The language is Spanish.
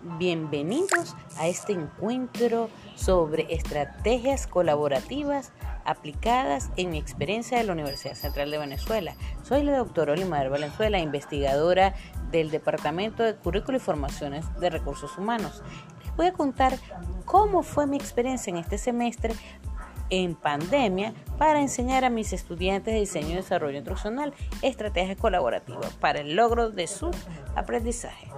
Bienvenidos a este encuentro sobre estrategias colaborativas aplicadas en mi experiencia de la Universidad Central de Venezuela. Soy la doctora Olimar Valenzuela, investigadora del Departamento de Currículo y Formaciones de Recursos Humanos. Les voy a contar cómo fue mi experiencia en este semestre en pandemia para enseñar a mis estudiantes de diseño y desarrollo instruccional estrategias colaborativas para el logro de su aprendizaje.